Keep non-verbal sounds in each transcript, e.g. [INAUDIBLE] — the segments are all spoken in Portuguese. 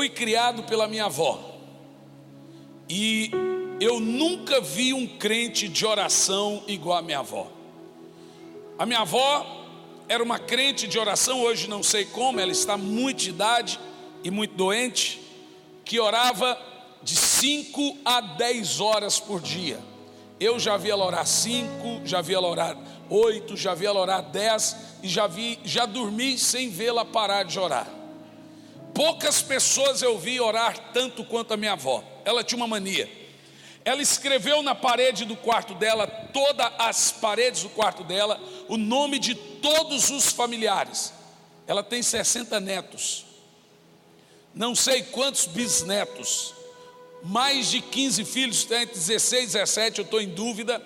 fui criado pela minha avó. E eu nunca vi um crente de oração igual a minha avó. A minha avó era uma crente de oração, hoje não sei como, ela está muito de idade e muito doente, que orava de 5 a 10 horas por dia. Eu já vi ela orar 5, já vi ela orar 8, já vi ela orar 10 e já vi, já dormi sem vê-la parar de orar. Poucas pessoas eu vi orar tanto quanto a minha avó. Ela tinha uma mania. Ela escreveu na parede do quarto dela, todas as paredes do quarto dela, o nome de todos os familiares. Ela tem 60 netos. Não sei quantos bisnetos. Mais de 15 filhos, tem 16, 17, eu estou em dúvida.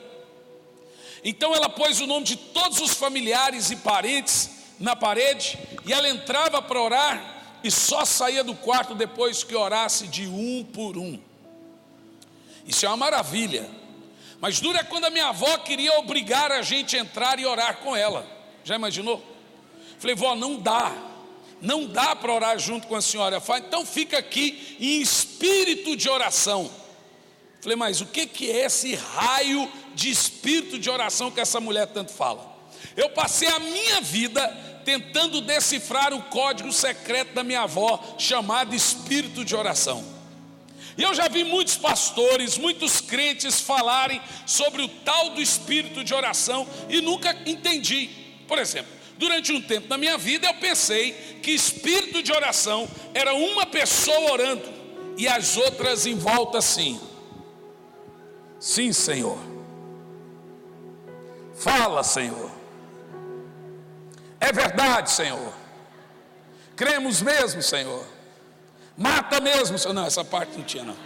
Então ela pôs o nome de todos os familiares e parentes na parede, e ela entrava para orar, e só saía do quarto depois que orasse de um por um. Isso é uma maravilha. Mas dura é quando a minha avó queria obrigar a gente a entrar e orar com ela. Já imaginou? Falei, vó, não dá. Não dá para orar junto com a senhora. Falei, então fica aqui em espírito de oração. Falei, mas o que, que é esse raio de espírito de oração que essa mulher tanto fala? Eu passei a minha vida tentando decifrar o código secreto da minha avó, chamado espírito de oração. E eu já vi muitos pastores, muitos crentes falarem sobre o tal do espírito de oração e nunca entendi. Por exemplo, durante um tempo da minha vida eu pensei que espírito de oração era uma pessoa orando e as outras em volta assim. Sim, Senhor. Fala, Senhor. É verdade, Senhor. Cremos mesmo, Senhor. Mata mesmo, Senhor. Não, essa parte não tinha, não.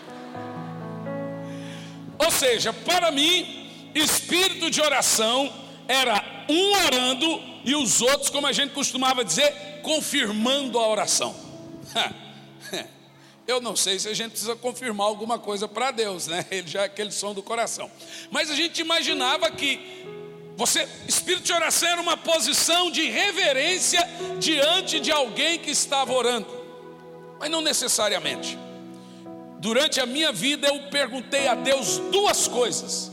Ou seja, para mim, espírito de oração era um orando e os outros, como a gente costumava dizer, confirmando a oração. [LAUGHS] Eu não sei se a gente precisa confirmar alguma coisa para Deus, né? Ele já é aquele som do coração. Mas a gente imaginava que você, espírito de oração era uma posição de reverência diante de alguém que estava orando, mas não necessariamente. Durante a minha vida eu perguntei a Deus duas coisas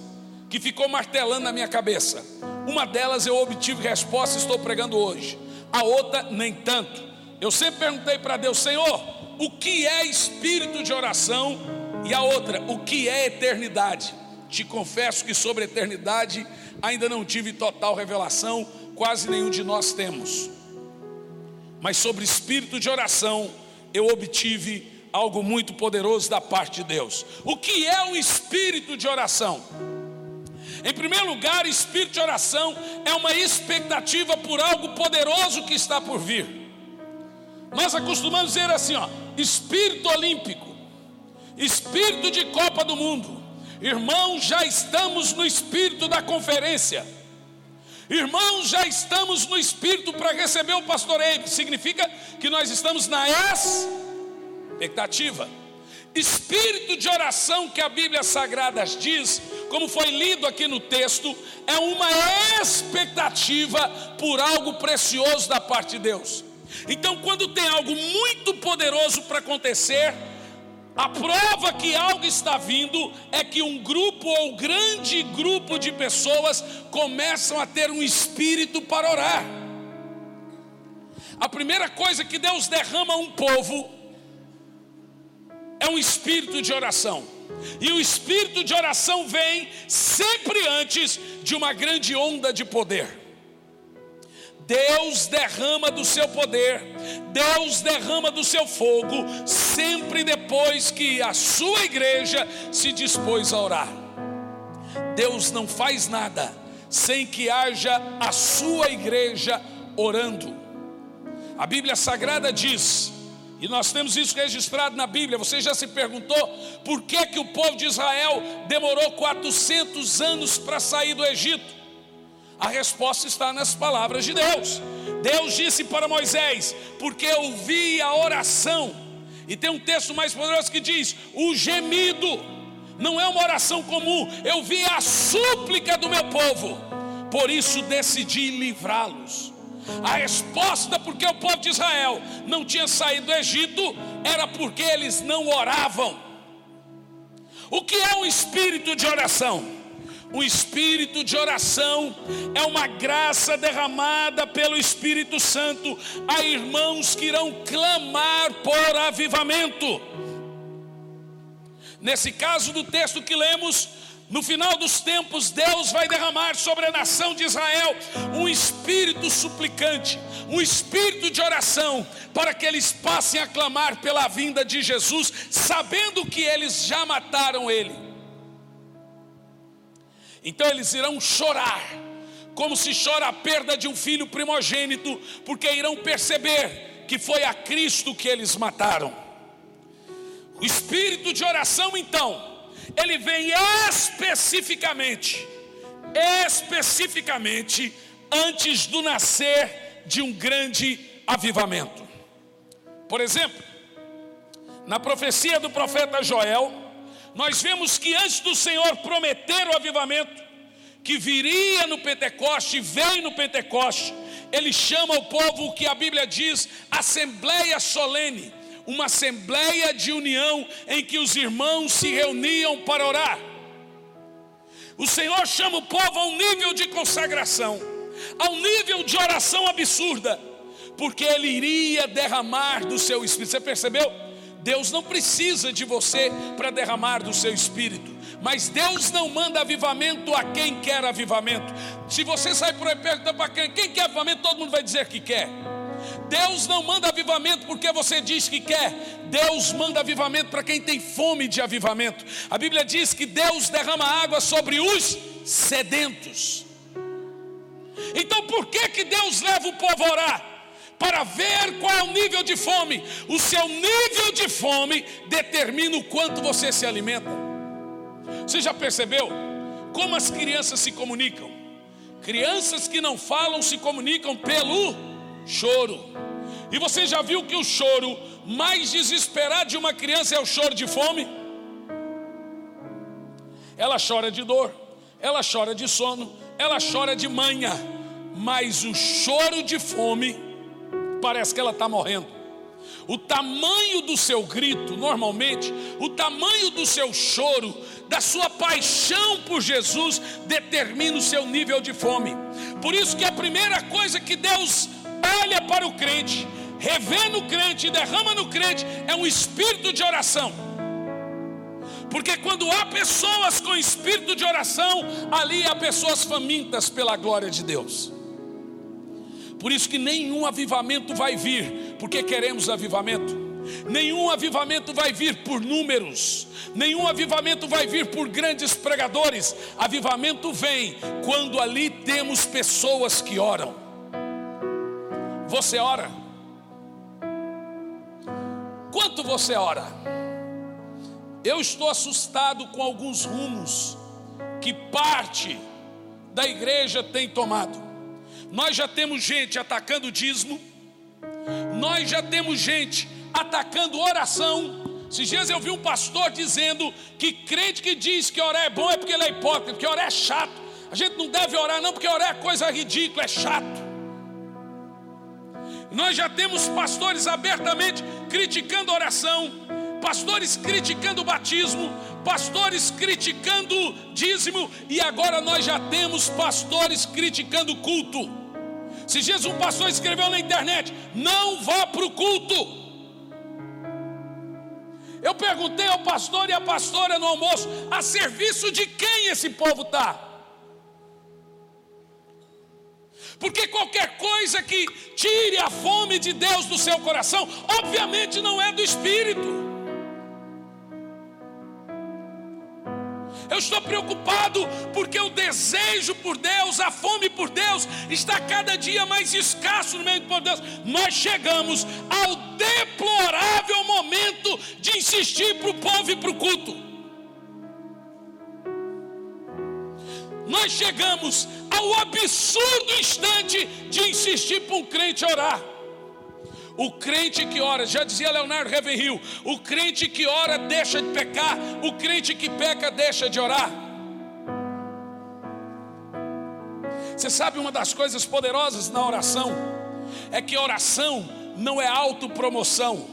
que ficou martelando na minha cabeça. Uma delas eu obtive resposta, estou pregando hoje. A outra nem tanto. Eu sempre perguntei para Deus, Senhor, o que é espírito de oração? E a outra, o que é eternidade? Te confesso que sobre eternidade ainda não tive total revelação, quase nenhum de nós temos. Mas sobre espírito de oração, eu obtive algo muito poderoso da parte de Deus. O que é o espírito de oração? Em primeiro lugar, espírito de oração é uma expectativa por algo poderoso que está por vir. Nós acostumamos dizer assim, ó, espírito olímpico, espírito de Copa do Mundo, Irmãos, já estamos no espírito da conferência. Irmãos, já estamos no espírito para receber o pastoreio. Significa que nós estamos na expectativa. Espírito de oração que a Bíblia Sagrada diz, como foi lido aqui no texto, é uma expectativa por algo precioso da parte de Deus. Então, quando tem algo muito poderoso para acontecer, a prova que algo está vindo é que um grupo ou grande grupo de pessoas começam a ter um espírito para orar. A primeira coisa que Deus derrama a um povo é um espírito de oração. E o espírito de oração vem sempre antes de uma grande onda de poder. Deus derrama do seu poder, Deus derrama do seu fogo, sempre depois que a sua igreja se dispôs a orar. Deus não faz nada sem que haja a sua igreja orando. A Bíblia Sagrada diz, e nós temos isso registrado na Bíblia. Você já se perguntou por que, que o povo de Israel demorou 400 anos para sair do Egito? A resposta está nas palavras de Deus. Deus disse para Moisés: Porque eu vi a oração. E tem um texto mais poderoso que diz: O gemido. Não é uma oração comum. Eu vi a súplica do meu povo. Por isso decidi livrá-los. A resposta porque o povo de Israel não tinha saído do Egito era porque eles não oravam. O que é um espírito de oração? Um espírito de oração é uma graça derramada pelo Espírito Santo a irmãos que irão clamar por avivamento. Nesse caso do texto que lemos, no final dos tempos, Deus vai derramar sobre a nação de Israel um espírito suplicante, um espírito de oração, para que eles passem a clamar pela vinda de Jesus, sabendo que eles já mataram ele. Então eles irão chorar, como se chora a perda de um filho primogênito, porque irão perceber que foi a Cristo que eles mataram. O espírito de oração, então, ele vem especificamente, especificamente antes do nascer de um grande avivamento. Por exemplo, na profecia do profeta Joel, nós vemos que antes do Senhor prometer o avivamento, que viria no Pentecoste, vem no Pentecoste, ele chama o povo que a Bíblia diz assembleia solene uma assembleia de união em que os irmãos se reuniam para orar. O Senhor chama o povo a um nível de consagração, a um nível de oração absurda, porque Ele iria derramar do seu espírito. Você percebeu? Deus não precisa de você para derramar do seu espírito, mas Deus não manda avivamento a quem quer avivamento. Se você sair por aí perguntando para quem, quem quer avivamento, todo mundo vai dizer que quer. Deus não manda avivamento porque você diz que quer. Deus manda avivamento para quem tem fome de avivamento. A Bíblia diz que Deus derrama água sobre os sedentos. Então por que que Deus leva o povo a orar? Para ver qual é o nível de fome. O seu nível de fome determina o quanto você se alimenta. Você já percebeu como as crianças se comunicam? Crianças que não falam se comunicam pelo choro. E você já viu que o choro mais desesperado de uma criança é o choro de fome? Ela chora de dor, ela chora de sono, ela chora de manha, mas o choro de fome parece que ela está morrendo. O tamanho do seu grito, normalmente, o tamanho do seu choro, da sua paixão por Jesus, determina o seu nível de fome. Por isso que a primeira coisa que Deus olha para o crente, revê no crente derrama no crente, é um espírito de oração. Porque quando há pessoas com espírito de oração, ali há pessoas famintas pela glória de Deus. Por isso que nenhum avivamento vai vir, porque queremos avivamento. Nenhum avivamento vai vir por números, nenhum avivamento vai vir por grandes pregadores. Avivamento vem quando ali temos pessoas que oram. Você ora? Quanto você ora? Eu estou assustado com alguns rumos que parte da igreja tem tomado. Nós já temos gente atacando dízimo, nós já temos gente atacando oração. Esses dias eu vi um pastor dizendo que crente que diz que orar é bom é porque ele é hipócrita, porque orar é chato. A gente não deve orar, não, porque orar é coisa ridícula, é chato. Nós já temos pastores abertamente criticando oração, pastores criticando o batismo, pastores criticando o dízimo, e agora nós já temos pastores criticando o culto. Se Jesus, um pastor escreveu na internet: não vá para o culto. Eu perguntei ao pastor e à pastora no almoço: a serviço de quem esse povo está? Porque qualquer coisa que tire a fome de Deus do seu coração, obviamente não é do Espírito. Eu estou preocupado porque o desejo por Deus, a fome por Deus, está cada dia mais escasso no meio de Deus. Nós chegamos ao deplorável momento de insistir para o povo e para o culto. nós chegamos ao absurdo instante de insistir para um crente orar. O crente que ora, já dizia Leonardo Ravenhill, o crente que ora deixa de pecar, o crente que peca deixa de orar. Você sabe uma das coisas poderosas na oração? é que oração não é autopromoção,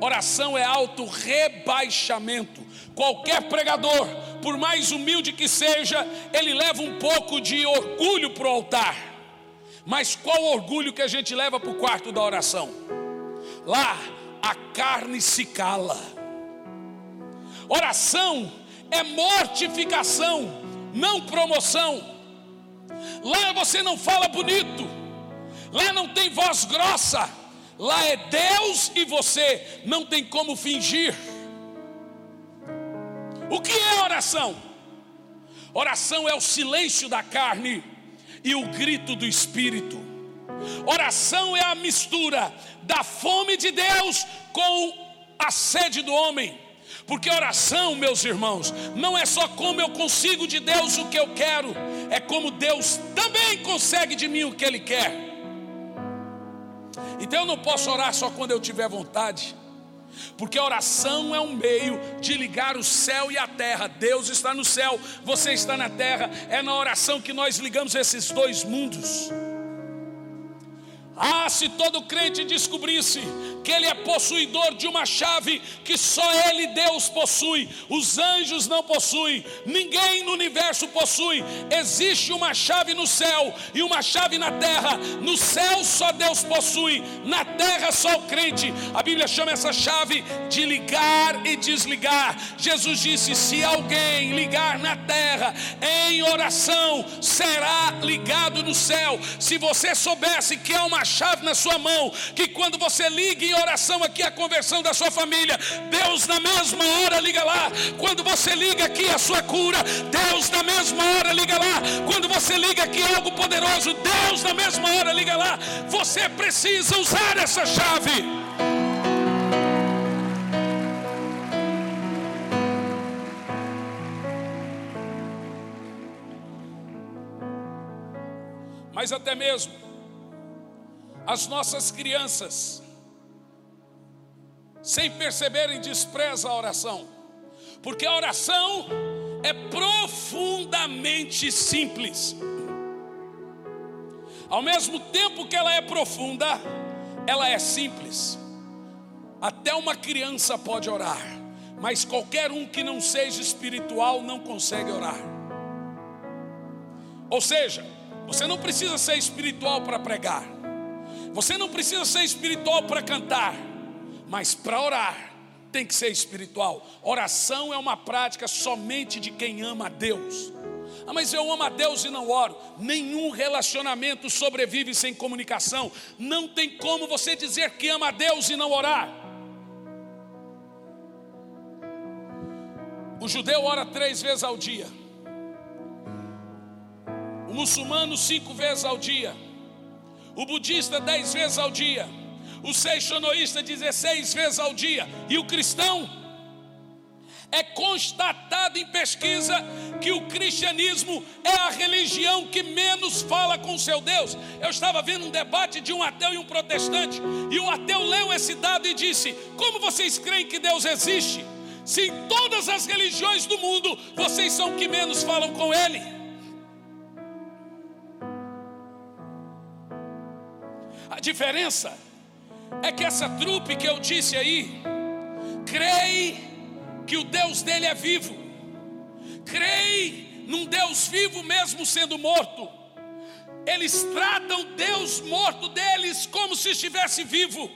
oração é auto-rebaixamento. Qualquer pregador, por mais humilde que seja, ele leva um pouco de orgulho para o altar. Mas qual orgulho que a gente leva para o quarto da oração? Lá a carne se cala. Oração é mortificação, não promoção. Lá você não fala bonito, lá não tem voz grossa, lá é Deus e você, não tem como fingir. O que é oração? Oração é o silêncio da carne e o grito do espírito. Oração é a mistura da fome de Deus com a sede do homem. Porque oração, meus irmãos, não é só como eu consigo de Deus o que eu quero, é como Deus também consegue de mim o que Ele quer. Então eu não posso orar só quando eu tiver vontade, porque oração é um meio de ligar o céu e a terra. Deus está no céu, você está na terra, é na oração que nós ligamos esses dois mundos. Ah, se todo crente descobrisse que ele é possuidor de uma chave que só ele, Deus, possui, os anjos não possuem, ninguém no universo possui. Existe uma chave no céu e uma chave na terra. No céu só Deus possui, na terra só o crente. A Bíblia chama essa chave de ligar e desligar. Jesus disse: se alguém ligar na terra em oração, será ligado no céu. Se você soubesse que é uma chave na sua mão, que quando você liga em oração aqui a conversão da sua família, Deus na mesma hora liga lá. Quando você liga aqui a sua cura, Deus na mesma hora liga lá. Quando você liga aqui algo poderoso, Deus na mesma hora liga lá. Você precisa usar essa chave. Mas até mesmo as nossas crianças, sem perceberem, despreza a oração, porque a oração é profundamente simples. Ao mesmo tempo que ela é profunda, ela é simples. Até uma criança pode orar, mas qualquer um que não seja espiritual não consegue orar. Ou seja, você não precisa ser espiritual para pregar. Você não precisa ser espiritual para cantar, mas para orar tem que ser espiritual. Oração é uma prática somente de quem ama a Deus. Ah, mas eu amo a Deus e não oro. Nenhum relacionamento sobrevive sem comunicação. Não tem como você dizer que ama a Deus e não orar. O judeu ora três vezes ao dia. O muçulmano cinco vezes ao dia o budista dez vezes ao dia, o seixonoísta dezesseis vezes ao dia, e o cristão é constatado em pesquisa que o cristianismo é a religião que menos fala com seu Deus. Eu estava vendo um debate de um ateu e um protestante, e o ateu leu esse dado e disse: Como vocês creem que Deus existe? Se em todas as religiões do mundo vocês são que menos falam com Ele. A diferença é que essa trupe que eu disse aí, crê que o Deus dele é vivo, crê num Deus vivo mesmo sendo morto. Eles tratam Deus morto deles como se estivesse vivo.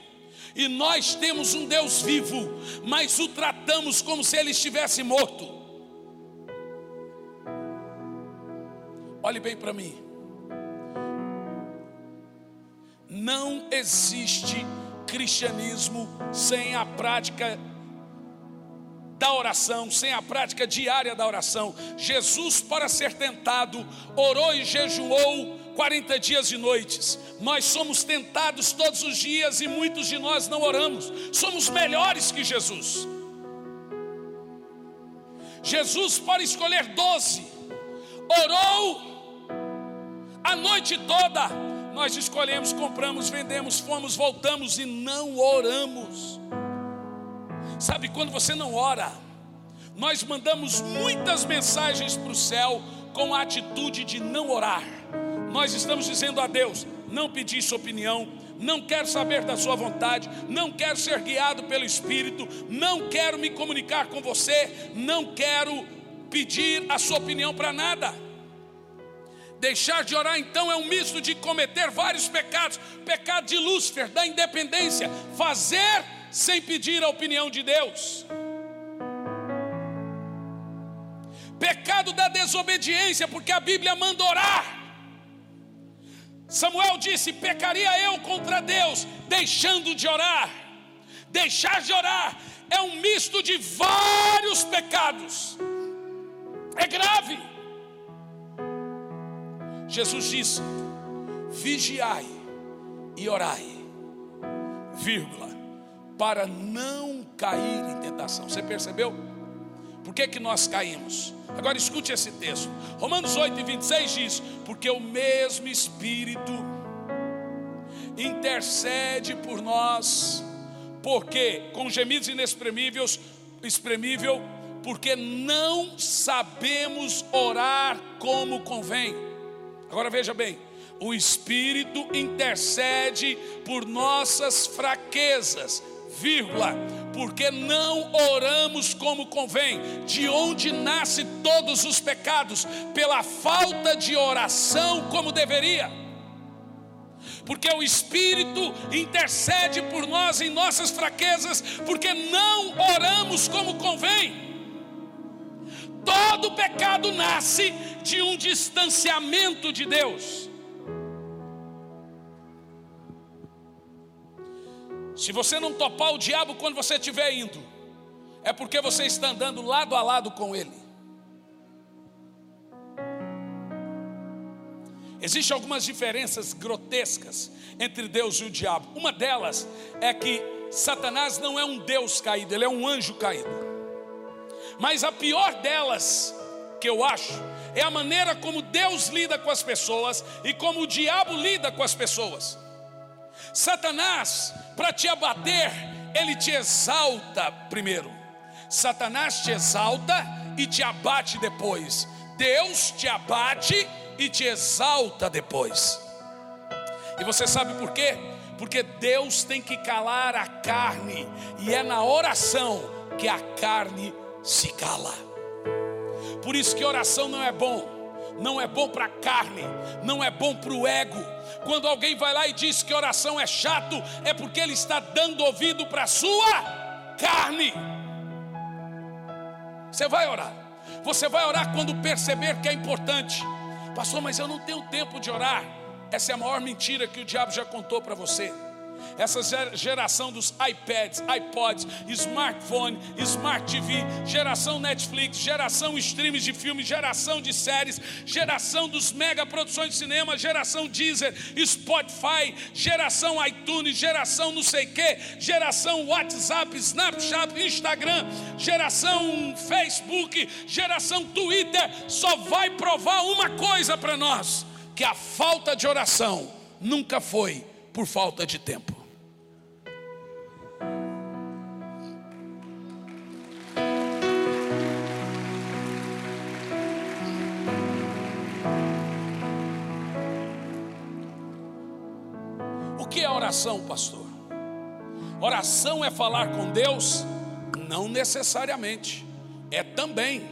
E nós temos um Deus vivo, mas o tratamos como se ele estivesse morto. Olhe bem para mim. Não existe cristianismo sem a prática da oração, sem a prática diária da oração. Jesus, para ser tentado, orou e jejuou 40 dias e noites. Nós somos tentados todos os dias e muitos de nós não oramos. Somos melhores que Jesus. Jesus, para escolher doze, orou a noite toda nós escolhemos, compramos, vendemos, fomos, voltamos e não oramos. Sabe quando você não ora? Nós mandamos muitas mensagens para o céu com a atitude de não orar. Nós estamos dizendo a Deus: não pedi sua opinião, não quero saber da sua vontade, não quero ser guiado pelo Espírito, não quero me comunicar com você, não quero pedir a sua opinião para nada. Deixar de orar então é um misto de cometer vários pecados: pecado de Lúcifer, da independência, fazer sem pedir a opinião de Deus. Pecado da desobediência, porque a Bíblia manda orar. Samuel disse: Pecaria eu contra Deus, deixando de orar. Deixar de orar é um misto de vários pecados, é grave. Jesus disse: Vigiai e orai, vírgula, para não cair em tentação. Você percebeu? Por que, que nós caímos? Agora escute esse texto. Romanos 8 e 26 diz: Porque o mesmo Espírito intercede por nós, porque com gemidos inexprimíveis, expremível, porque não sabemos orar como convém. Agora veja bem, o Espírito intercede por nossas fraquezas, vírgula, porque não oramos como convém, de onde nasce todos os pecados, pela falta de oração como deveria. Porque o Espírito intercede por nós em nossas fraquezas, porque não oramos como convém. Todo pecado nasce de um distanciamento de Deus. Se você não topar o diabo quando você estiver indo, é porque você está andando lado a lado com ele. Existem algumas diferenças grotescas entre Deus e o diabo. Uma delas é que Satanás não é um Deus caído, ele é um anjo caído. Mas a pior delas, que eu acho, é a maneira como Deus lida com as pessoas e como o diabo lida com as pessoas. Satanás, para te abater, ele te exalta primeiro. Satanás te exalta e te abate depois. Deus te abate e te exalta depois. E você sabe por quê? Porque Deus tem que calar a carne, e é na oração que a carne se cala. Por isso que oração não é bom, não é bom para a carne, não é bom para o ego, quando alguém vai lá e diz que oração é chato, é porque ele está dando ouvido para a sua carne. Você vai orar. Você vai orar quando perceber que é importante. Pastor, mas eu não tenho tempo de orar. Essa é a maior mentira que o diabo já contou para você essa geração dos iPads, iPods, smartphone, Smart TV, geração Netflix, geração streams de filmes, geração de séries, geração dos mega produções de cinema, geração Deezer, Spotify, geração iTunes, geração não sei que, geração WhatsApp, Snapchat, Instagram, geração Facebook, geração Twitter, só vai provar uma coisa para nós: que a falta de oração nunca foi por falta de tempo. O que é oração, pastor? Oração é falar com Deus? Não necessariamente, é também.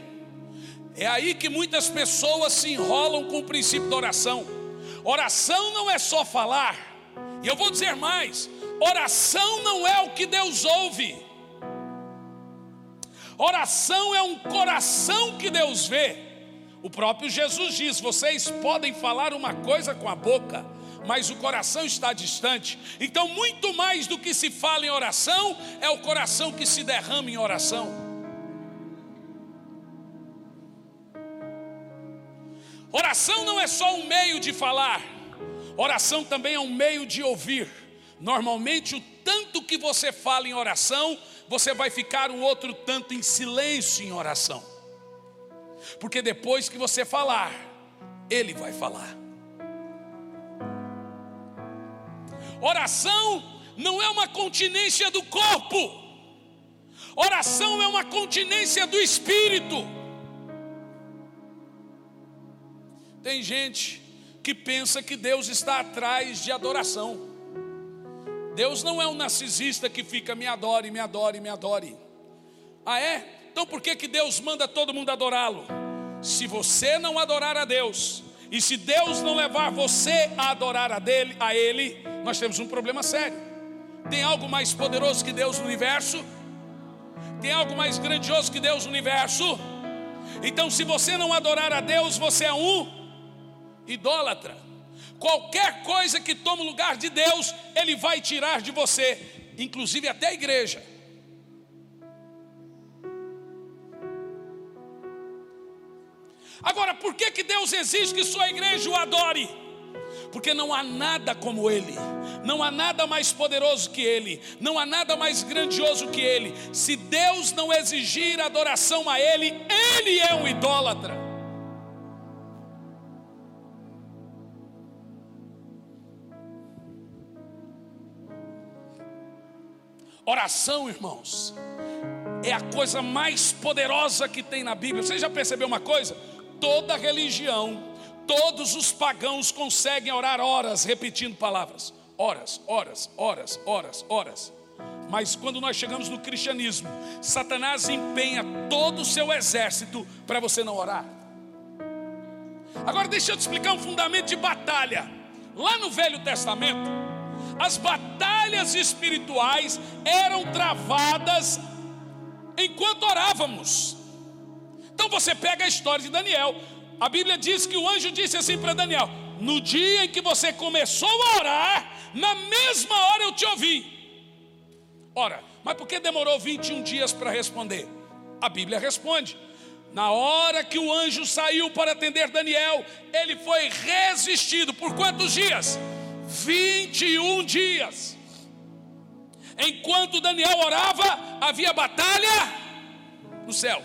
É aí que muitas pessoas se enrolam com o princípio da oração. Oração não é só falar, e eu vou dizer mais: oração não é o que Deus ouve, oração é um coração que Deus vê. O próprio Jesus diz: vocês podem falar uma coisa com a boca, mas o coração está distante. Então, muito mais do que se fala em oração, é o coração que se derrama em oração. Oração não é só um meio de falar, Oração também é um meio de ouvir. Normalmente, o tanto que você fala em oração, você vai ficar um outro tanto em silêncio em oração. Porque depois que você falar, Ele vai falar. Oração não é uma continência do corpo, oração é uma continência do espírito. Tem gente que pensa que Deus está atrás de adoração. Deus não é um narcisista que fica me adore, me adore, me adore. Ah é? Então por que que Deus manda todo mundo adorá-lo? Se você não adorar a Deus, e se Deus não levar você a adorar a dele, a ele, nós temos um problema sério. Tem algo mais poderoso que Deus no universo? Tem algo mais grandioso que Deus no universo? Então, se você não adorar a Deus, você é um idólatra. Qualquer coisa que tome o lugar de Deus, Ele vai tirar de você, inclusive até a igreja. Agora, por que, que Deus exige que sua igreja o adore? Porque não há nada como Ele, não há nada mais poderoso que Ele, não há nada mais grandioso que Ele. Se Deus não exigir adoração a Ele, Ele é um idólatra. Oração, irmãos, é a coisa mais poderosa que tem na Bíblia. Você já percebeu uma coisa? Toda religião, todos os pagãos conseguem orar horas repetindo palavras. Horas, horas, horas, horas, horas. Mas quando nós chegamos no cristianismo, Satanás empenha todo o seu exército para você não orar. Agora deixa eu te explicar um fundamento de batalha. Lá no Velho Testamento, as batalhas espirituais eram travadas enquanto orávamos. Então você pega a história de Daniel. A Bíblia diz que o anjo disse assim para Daniel: No dia em que você começou a orar, na mesma hora eu te ouvi. Ora, mas por que demorou 21 dias para responder? A Bíblia responde. Na hora que o anjo saiu para atender Daniel, ele foi resistido por quantos dias? 21 dias. Enquanto Daniel orava, havia batalha no céu.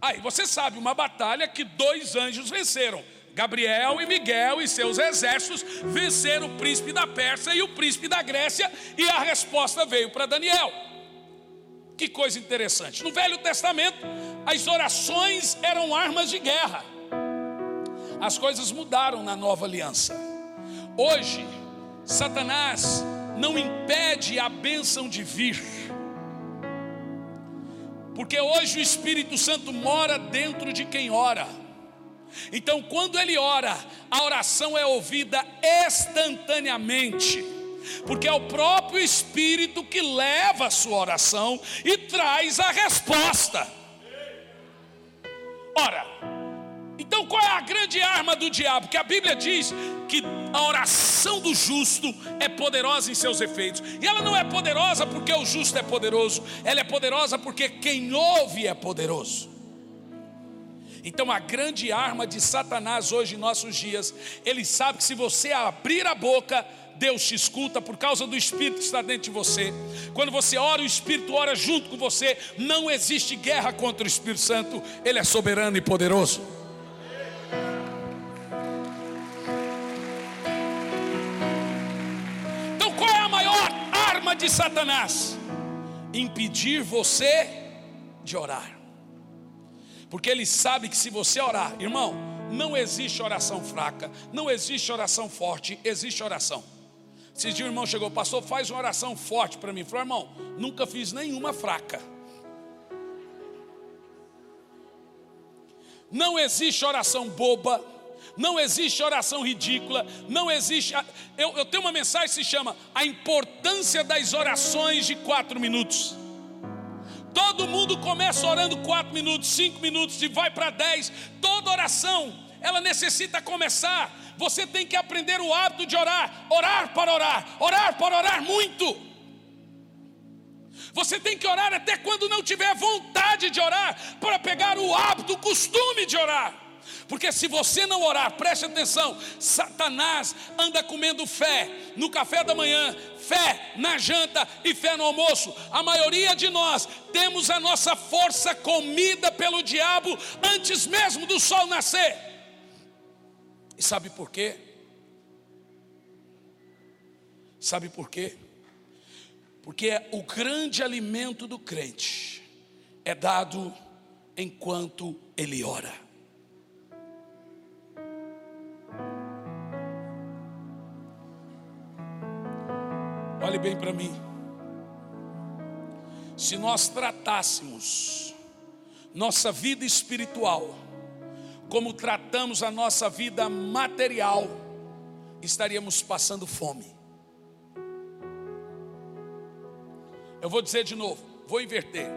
Aí você sabe, uma batalha que dois anjos venceram. Gabriel e Miguel e seus exércitos venceram o príncipe da Pérsia e o príncipe da Grécia, e a resposta veio para Daniel. Que coisa interessante. No Velho Testamento, as orações eram armas de guerra. As coisas mudaram na nova aliança. Hoje, Satanás não impede a bênção de vir, porque hoje o Espírito Santo mora dentro de quem ora. Então, quando ele ora, a oração é ouvida instantaneamente, porque é o próprio Espírito que leva a sua oração e traz a resposta. Ora, é a grande arma do diabo? Que a Bíblia diz que a oração do justo é poderosa em seus efeitos. E ela não é poderosa porque o justo é poderoso, ela é poderosa porque quem ouve é poderoso. Então, a grande arma de Satanás hoje em nossos dias, ele sabe que se você abrir a boca, Deus te escuta por causa do Espírito que está dentro de você. Quando você ora, o Espírito ora junto com você. Não existe guerra contra o Espírito Santo, ele é soberano e poderoso. De Satanás? Impedir você de orar. Porque ele sabe que se você orar, irmão, não existe oração fraca, não existe oração forte, existe oração. Se o irmão chegou, pastor, faz uma oração forte para mim. Falou, irmão, nunca fiz nenhuma fraca. Não existe oração boba, não existe oração ridícula, não existe. Eu, eu tenho uma mensagem que se chama A Importância das Orações de quatro minutos. Todo mundo começa orando quatro minutos, cinco minutos e vai para dez. Toda oração, ela necessita começar. Você tem que aprender o hábito de orar, orar para orar, orar para orar muito. Você tem que orar até quando não tiver vontade de orar, para pegar o hábito, o costume de orar. Porque se você não orar, preste atenção, Satanás anda comendo fé no café da manhã, fé na janta e fé no almoço. A maioria de nós temos a nossa força comida pelo diabo antes mesmo do sol nascer. E sabe por quê? Sabe por quê? Porque o grande alimento do crente é dado enquanto ele ora. Olhe bem para mim. Se nós tratássemos nossa vida espiritual como tratamos a nossa vida material, estaríamos passando fome. Eu vou dizer de novo, vou inverter.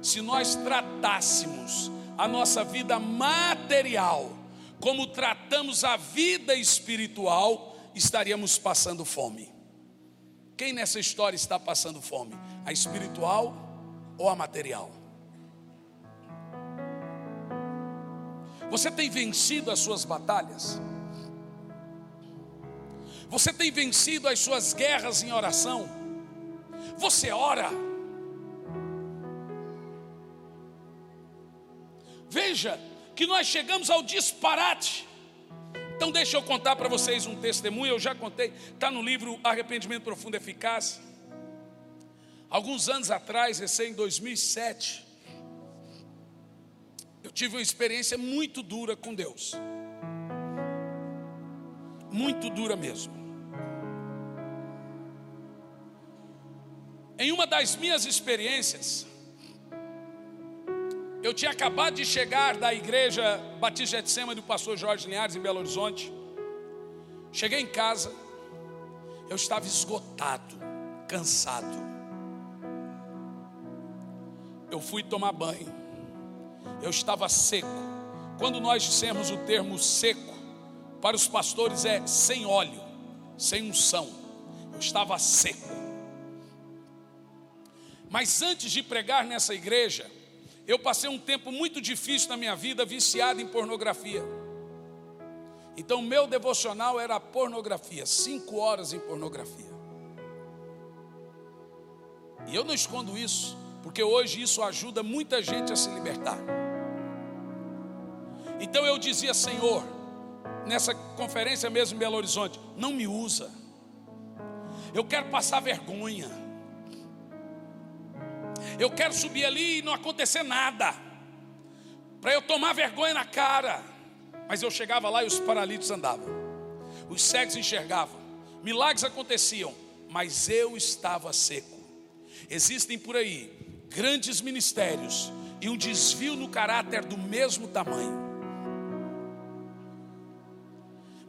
Se nós tratássemos a nossa vida material como tratamos a vida espiritual, estaríamos passando fome. Quem nessa história está passando fome? A espiritual ou a material? Você tem vencido as suas batalhas? Você tem vencido as suas guerras em oração? Você ora? Veja que nós chegamos ao disparate. Então, deixa eu contar para vocês um testemunho. Eu já contei, está no livro Arrependimento Profundo e Eficaz. Alguns anos atrás, recém em 2007, eu tive uma experiência muito dura com Deus. Muito dura mesmo. Em uma das minhas experiências, eu tinha acabado de chegar da igreja Batista de Sema do pastor Jorge Linhares em Belo Horizonte. Cheguei em casa, eu estava esgotado, cansado. Eu fui tomar banho, eu estava seco. Quando nós dissemos o termo seco, para os pastores é sem óleo, sem unção. Eu estava seco. Mas antes de pregar nessa igreja, eu passei um tempo muito difícil na minha vida, viciado em pornografia. Então, meu devocional era pornografia, cinco horas em pornografia. E eu não escondo isso, porque hoje isso ajuda muita gente a se libertar. Então eu dizia, Senhor, nessa conferência mesmo em Belo Horizonte, não me usa. Eu quero passar vergonha. Eu quero subir ali e não acontecer nada, para eu tomar vergonha na cara. Mas eu chegava lá e os paralíticos andavam, os cegos enxergavam, milagres aconteciam, mas eu estava seco. Existem por aí grandes ministérios e um desvio no caráter do mesmo tamanho.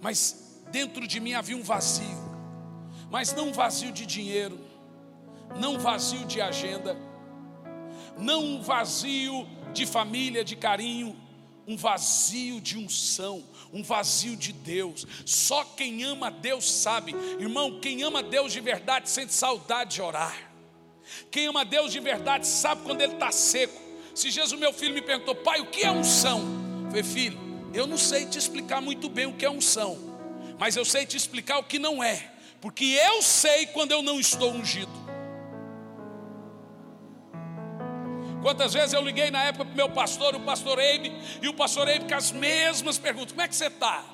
Mas dentro de mim havia um vazio, mas não um vazio de dinheiro, não um vazio de agenda, não um vazio de família, de carinho, um vazio de unção, um vazio de Deus. Só quem ama Deus sabe, irmão, quem ama Deus de verdade sente saudade de orar. Quem ama Deus de verdade sabe quando ele está seco. Se Jesus, meu filho, me perguntou, pai, o que é unção? Eu falei, filho, eu não sei te explicar muito bem o que é unção, mas eu sei te explicar o que não é, porque eu sei quando eu não estou ungido. Quantas vezes eu liguei na época para o meu pastor, o pastor Eibe, e o pastor Eibe com as mesmas perguntas: como é que você está?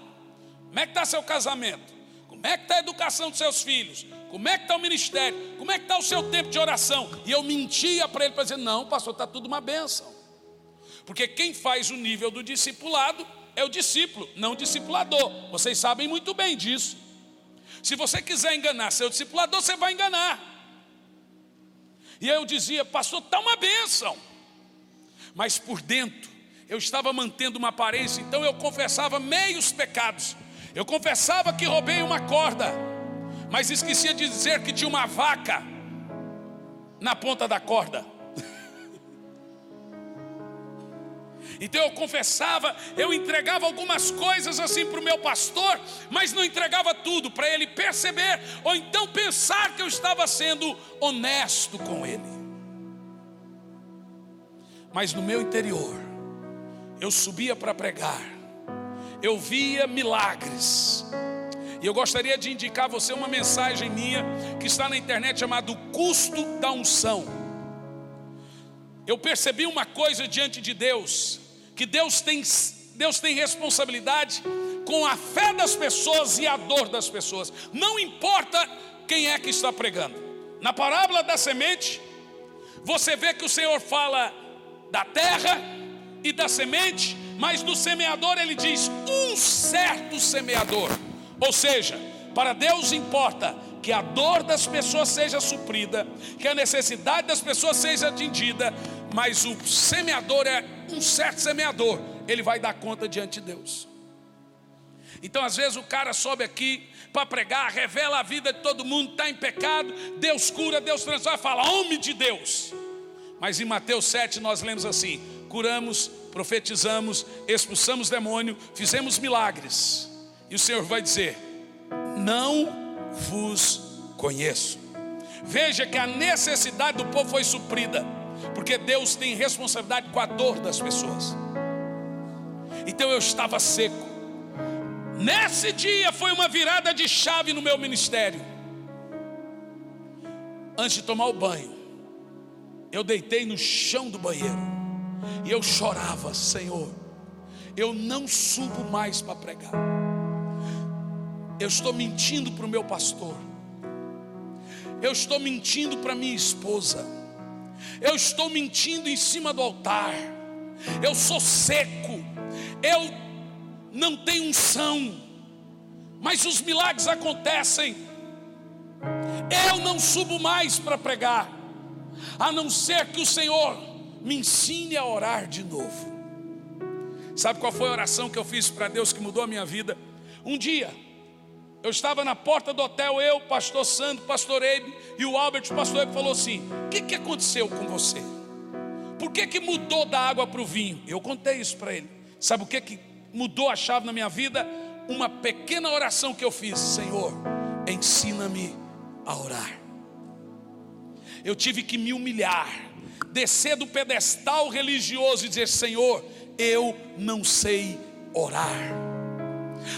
Como é que está seu casamento? Como é que está a educação dos seus filhos? Como é que está o ministério? Como é que está o seu tempo de oração? E eu mentia para ele para dizer: não, pastor, está tudo uma benção. Porque quem faz o nível do discipulado é o discípulo, não o discipulador. Vocês sabem muito bem disso. Se você quiser enganar seu discipulador, você vai enganar. E eu dizia, pastor, está uma bênção. Mas por dentro, eu estava mantendo uma aparência, então eu confessava meios pecados. Eu confessava que roubei uma corda, mas esquecia de dizer que tinha uma vaca na ponta da corda. Então eu confessava, eu entregava algumas coisas assim para o meu pastor, mas não entregava tudo para ele perceber, ou então pensar que eu estava sendo honesto com ele. Mas no meu interior, eu subia para pregar, eu via milagres, e eu gostaria de indicar a você uma mensagem minha que está na internet chamada O Custo da Unção. Eu percebi uma coisa diante de Deus, que Deus tem, Deus tem responsabilidade com a fé das pessoas e a dor das pessoas. Não importa quem é que está pregando. Na parábola da semente, você vê que o Senhor fala da terra e da semente, mas do semeador ele diz um certo semeador. Ou seja, para Deus importa que a dor das pessoas seja suprida, que a necessidade das pessoas seja atendida, mas o semeador é um certo semeador, ele vai dar conta diante de Deus. Então, às vezes, o cara sobe aqui para pregar, revela a vida de todo mundo, está em pecado, Deus cura, Deus transforma, fala, homem de Deus. Mas em Mateus 7 nós lemos assim: curamos, profetizamos, expulsamos demônio, fizemos milagres. E o Senhor vai dizer: Não vos conheço. Veja que a necessidade do povo foi suprida, porque Deus tem responsabilidade com a dor das pessoas. Então eu estava seco. Nesse dia foi uma virada de chave no meu ministério. Antes de tomar o banho, eu deitei no chão do banheiro e eu chorava, Senhor, eu não subo mais para pregar. Eu estou mentindo para o meu pastor. Eu estou mentindo para minha esposa. Eu estou mentindo em cima do altar. Eu sou seco. Eu não tenho unção. Mas os milagres acontecem. Eu não subo mais para pregar. A não ser que o Senhor me ensine a orar de novo. Sabe qual foi a oração que eu fiz para Deus que mudou a minha vida? Um dia, eu estava na porta do hotel, eu, pastor Sandro, pastor Eibe e o Albert, o pastor Eibe falou assim: O que, que aconteceu com você? Por que, que mudou da água para o vinho? Eu contei isso para ele. Sabe o que, que mudou a chave na minha vida? Uma pequena oração que eu fiz: Senhor, ensina-me a orar. Eu tive que me humilhar descer do pedestal religioso e dizer: Senhor, eu não sei orar.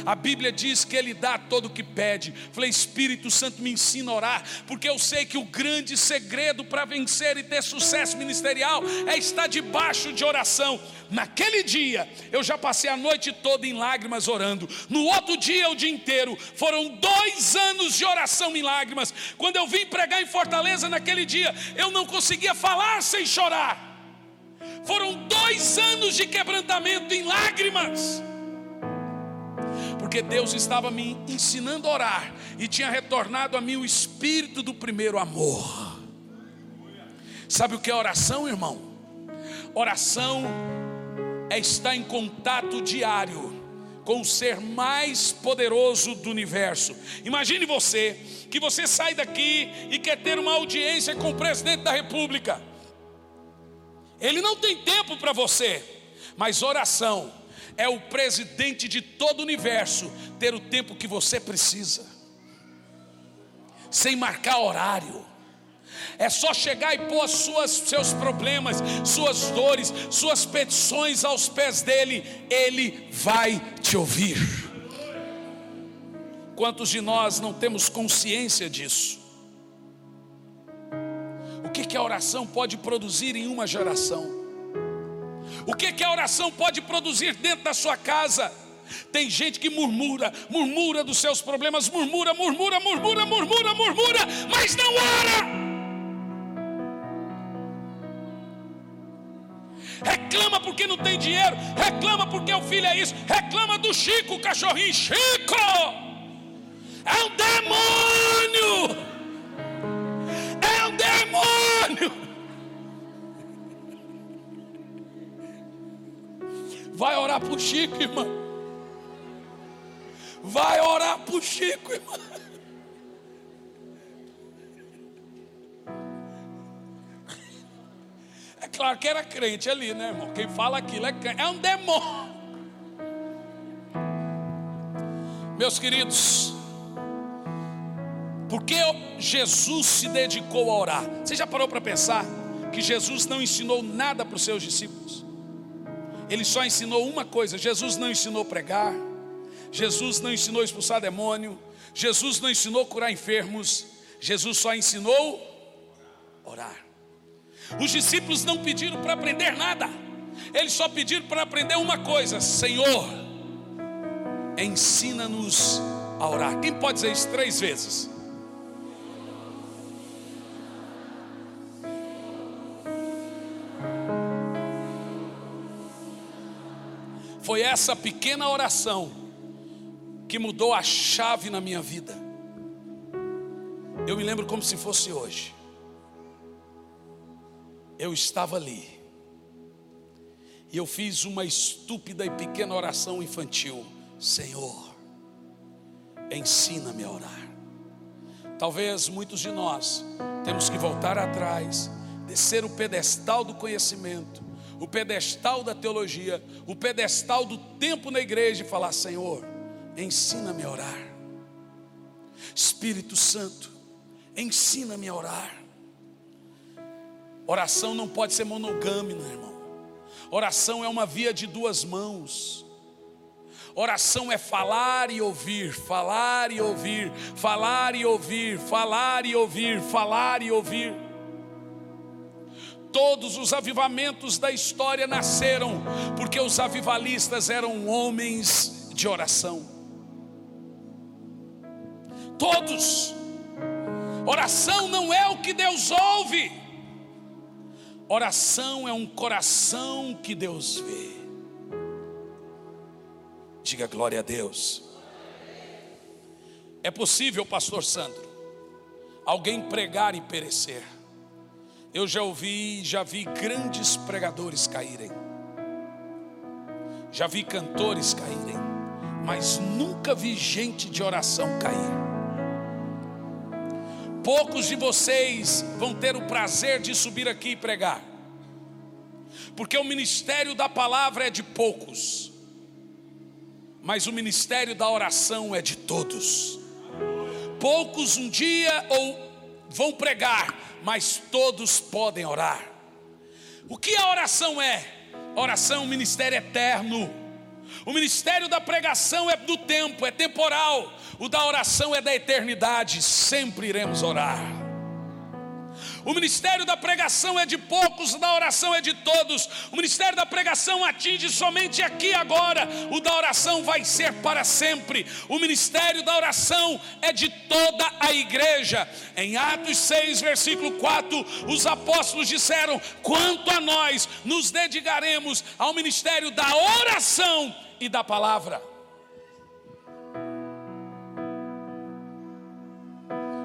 A Bíblia diz que Ele dá todo o que pede. Falei, Espírito Santo me ensina a orar, porque eu sei que o grande segredo para vencer e ter sucesso ministerial é estar debaixo de oração. Naquele dia, eu já passei a noite toda em lágrimas orando. No outro dia, o dia inteiro. Foram dois anos de oração em lágrimas. Quando eu vim pregar em Fortaleza naquele dia, eu não conseguia falar sem chorar. Foram dois anos de quebrantamento em lágrimas porque Deus estava me ensinando a orar e tinha retornado a mim o espírito do primeiro amor. Sabe o que é oração, irmão? Oração é estar em contato diário com o ser mais poderoso do universo. Imagine você que você sai daqui e quer ter uma audiência com o presidente da República. Ele não tem tempo para você, mas oração é o presidente de todo o universo ter o tempo que você precisa, sem marcar horário. É só chegar e pôr suas, seus problemas, suas dores, suas petições aos pés dele, ele vai te ouvir. Quantos de nós não temos consciência disso? O que, que a oração pode produzir em uma geração? O que, que a oração pode produzir dentro da sua casa? Tem gente que murmura, murmura dos seus problemas, murmura, murmura, murmura, murmura, murmura, mas não ora. Reclama porque não tem dinheiro, reclama porque o filho é isso, reclama do Chico, cachorrinho Chico. É um demônio. Vai orar para o Chico, irmão. Vai orar para o Chico, irmão. É claro que era crente ali, né, irmão? Quem fala aquilo é crente. É um demônio. Meus queridos, por que Jesus se dedicou a orar? Você já parou para pensar que Jesus não ensinou nada para os seus discípulos? Ele só ensinou uma coisa: Jesus não ensinou pregar, Jesus não ensinou expulsar demônio, Jesus não ensinou curar enfermos, Jesus só ensinou orar. Os discípulos não pediram para aprender nada, eles só pediram para aprender uma coisa: Senhor, ensina-nos a orar. Quem pode dizer isso três vezes? Foi essa pequena oração que mudou a chave na minha vida. Eu me lembro como se fosse hoje. Eu estava ali. E eu fiz uma estúpida e pequena oração infantil. Senhor, ensina-me a orar. Talvez muitos de nós temos que voltar atrás, descer o pedestal do conhecimento, o pedestal da teologia, o pedestal do tempo na igreja e falar: Senhor, ensina-me a orar. Espírito Santo, ensina-me a orar. Oração não pode ser monogâmica, irmão. Oração é uma via de duas mãos. Oração é falar e ouvir, falar e ouvir, falar e ouvir, falar e ouvir, falar e ouvir. Todos os avivamentos da história nasceram porque os avivalistas eram homens de oração. Todos. Oração não é o que Deus ouve. Oração é um coração que Deus vê. Diga glória a Deus. É possível, pastor Sandro, alguém pregar e perecer. Eu já ouvi, já vi grandes pregadores caírem. Já vi cantores caírem, mas nunca vi gente de oração cair. Poucos de vocês vão ter o prazer de subir aqui e pregar, porque o ministério da palavra é de poucos mas o ministério da oração é de todos. Poucos um dia ou vão pregar, mas todos podem orar. O que a oração é? Oração é um ministério eterno. O ministério da pregação é do tempo, é temporal. O da oração é da eternidade. Sempre iremos orar. O ministério da pregação é de poucos, o da oração é de todos. O ministério da pregação atinge somente aqui agora. O da oração vai ser para sempre. O ministério da oração é de toda a igreja. Em Atos 6, versículo 4, os apóstolos disseram: "Quanto a nós, nos dedicaremos ao ministério da oração e da palavra."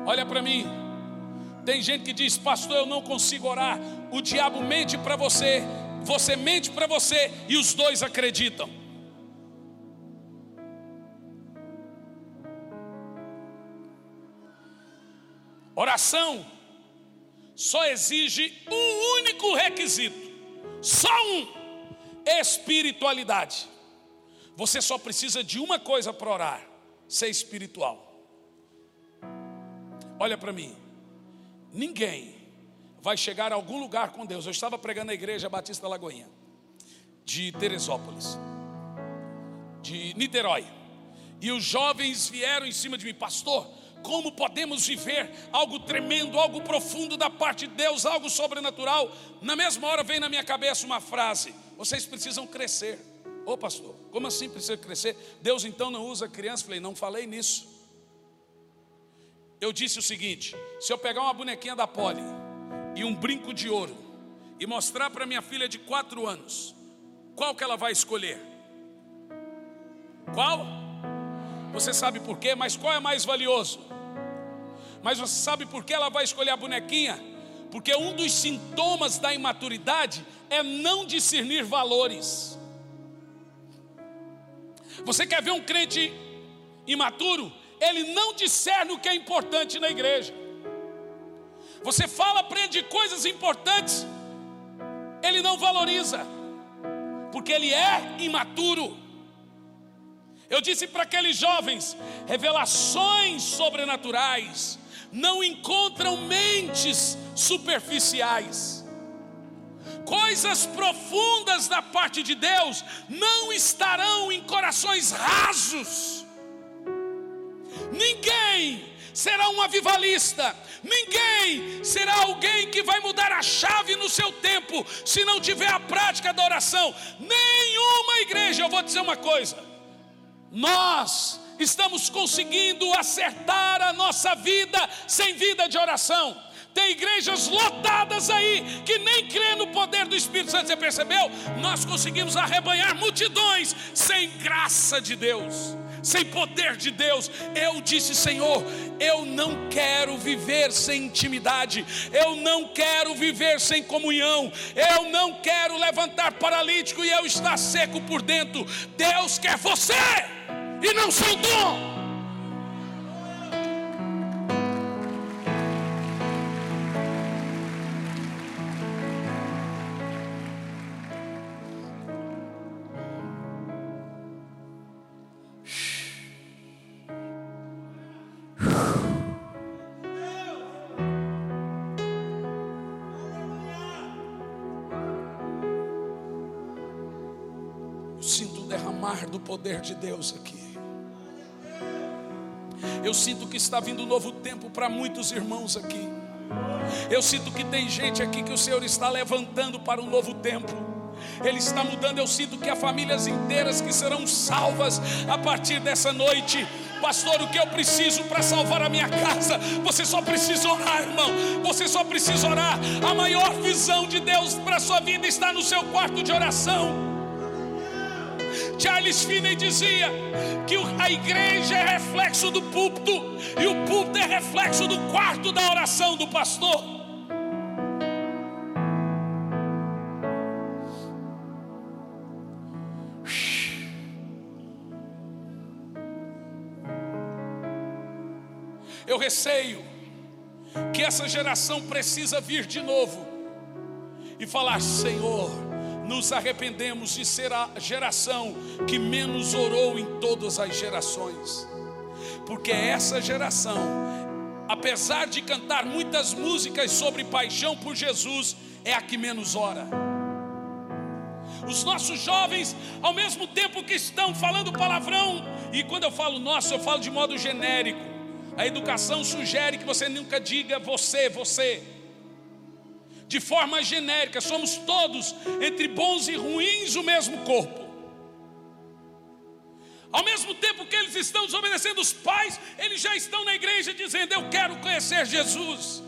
Olha para mim. Tem gente que diz, pastor, eu não consigo orar. O diabo mente para você, você mente para você e os dois acreditam. Oração só exige um único requisito, só um: espiritualidade. Você só precisa de uma coisa para orar: ser espiritual. Olha para mim. Ninguém vai chegar a algum lugar com Deus. Eu estava pregando na igreja Batista Lagoinha, de Teresópolis, de Niterói. E os jovens vieram em cima de mim, pastor. Como podemos viver algo tremendo, algo profundo da parte de Deus, algo sobrenatural? Na mesma hora vem na minha cabeça uma frase: vocês precisam crescer. Ô pastor, como assim precisa crescer? Deus então não usa criança? Falei, não falei nisso eu disse o seguinte: se eu pegar uma bonequinha da Polly e um brinco de ouro e mostrar para minha filha de quatro anos, qual que ela vai escolher? Qual? Você sabe por quê? Mas qual é mais valioso? Mas você sabe por que ela vai escolher a bonequinha? Porque um dos sintomas da imaturidade é não discernir valores. Você quer ver um crente imaturo? Ele não discerne o que é importante na igreja. Você fala para ele de coisas importantes, ele não valoriza, porque ele é imaturo. Eu disse para aqueles jovens: revelações sobrenaturais não encontram mentes superficiais. Coisas profundas da parte de Deus não estarão em corações rasos. Ninguém será um avivalista, ninguém será alguém que vai mudar a chave no seu tempo, se não tiver a prática da oração. Nenhuma igreja, eu vou dizer uma coisa, nós estamos conseguindo acertar a nossa vida sem vida de oração. Tem igrejas lotadas aí que nem crê no poder do Espírito Santo. Você percebeu? Nós conseguimos arrebanhar multidões sem graça de Deus sem poder de Deus. Eu disse, Senhor, eu não quero viver sem intimidade, eu não quero viver sem comunhão, eu não quero levantar paralítico e eu estar seco por dentro. Deus quer você e não seu dom. Poder de Deus aqui. Eu sinto que está vindo um novo tempo para muitos irmãos aqui. Eu sinto que tem gente aqui que o Senhor está levantando para um novo tempo. Ele está mudando. Eu sinto que há famílias inteiras que serão salvas a partir dessa noite. Pastor, o que eu preciso para salvar a minha casa? Você só precisa orar, irmão. Você só precisa orar. A maior visão de Deus para a sua vida está no seu quarto de oração. Charles Finney dizia que a igreja é reflexo do púlpito e o púlpito é reflexo do quarto da oração do pastor. Eu receio que essa geração precisa vir de novo e falar: Senhor, nos arrependemos de ser a geração que menos orou em todas as gerações, porque essa geração, apesar de cantar muitas músicas sobre paixão por Jesus, é a que menos ora. Os nossos jovens, ao mesmo tempo que estão falando palavrão, e quando eu falo nosso, eu falo de modo genérico. A educação sugere que você nunca diga você, você de forma genérica, somos todos, entre bons e ruins, o mesmo corpo. Ao mesmo tempo que eles estão desobedecendo os pais, eles já estão na igreja dizendo: Eu quero conhecer Jesus.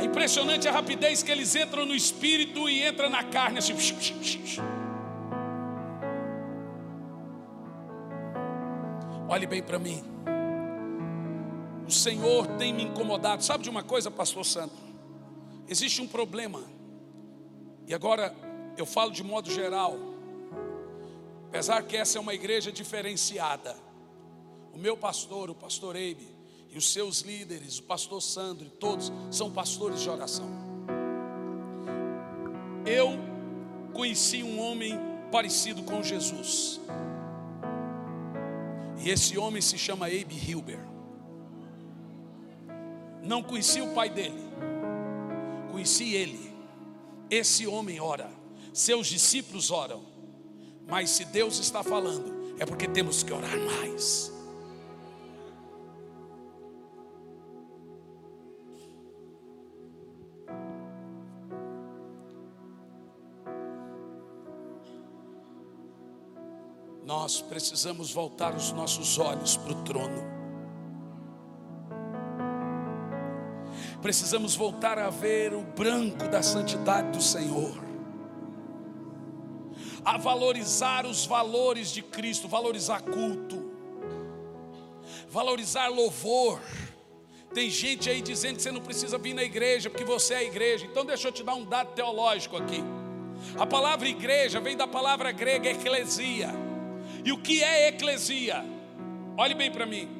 É impressionante a rapidez que eles entram no espírito e entram na carne assim. Olhe bem para mim. O Senhor tem me incomodado. Sabe de uma coisa, pastor Santo? Existe um problema, e agora eu falo de modo geral, apesar que essa é uma igreja diferenciada, o meu pastor, o pastor Eibe, e os seus líderes, o pastor Sandro, todos são pastores de oração. Eu conheci um homem parecido com Jesus, e esse homem se chama Eibe Hilber. Não conheci o pai dele, conheci ele. Esse homem ora, seus discípulos oram. Mas se Deus está falando, é porque temos que orar mais. Nós precisamos voltar os nossos olhos para o trono. Precisamos voltar a ver o branco da santidade do Senhor, a valorizar os valores de Cristo, valorizar culto, valorizar louvor. Tem gente aí dizendo que você não precisa vir na igreja porque você é a igreja. Então deixa eu te dar um dado teológico aqui. A palavra igreja vem da palavra grega eclesia. E o que é eclesia? Olhe bem para mim.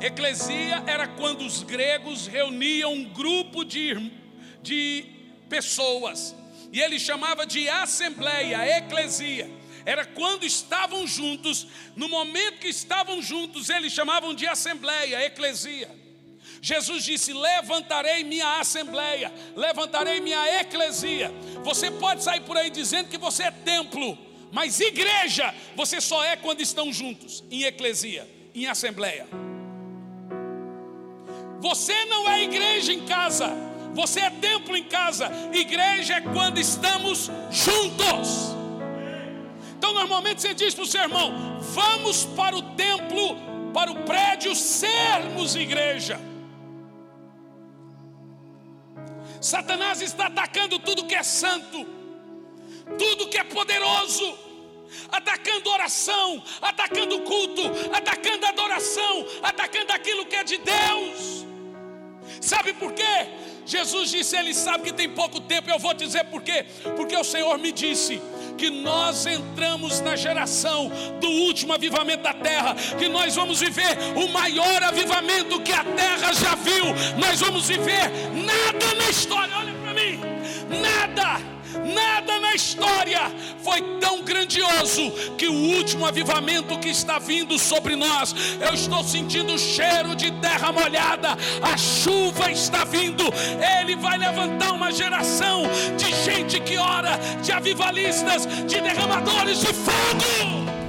Eclesia era quando os gregos reuniam um grupo de, de pessoas, e ele chamava de assembleia, eclesia. Era quando estavam juntos, no momento que estavam juntos, eles chamavam de assembleia, eclesia. Jesus disse: Levantarei minha assembleia, levantarei minha eclesia. Você pode sair por aí dizendo que você é templo, mas igreja você só é quando estão juntos, em eclesia, em assembleia. Você não é igreja em casa, você é templo em casa. Igreja é quando estamos juntos. Então, normalmente você diz para o seu irmão: vamos para o templo, para o prédio, sermos igreja. Satanás está atacando tudo que é santo, tudo que é poderoso. atacando oração, atacando culto, atacando adoração, atacando aquilo que é de Deus. Sabe por quê? Jesus disse: Ele sabe que tem pouco tempo. Eu vou dizer por quê? Porque o Senhor me disse que nós entramos na geração do último avivamento da terra, que nós vamos viver o maior avivamento que a terra já viu. Nós vamos viver nada na história. Olha para mim, nada Nada na história foi tão grandioso que o último avivamento que está vindo sobre nós. Eu estou sentindo o cheiro de terra molhada, a chuva está vindo. Ele vai levantar uma geração de gente que ora, de avivalistas, de derramadores de fogo.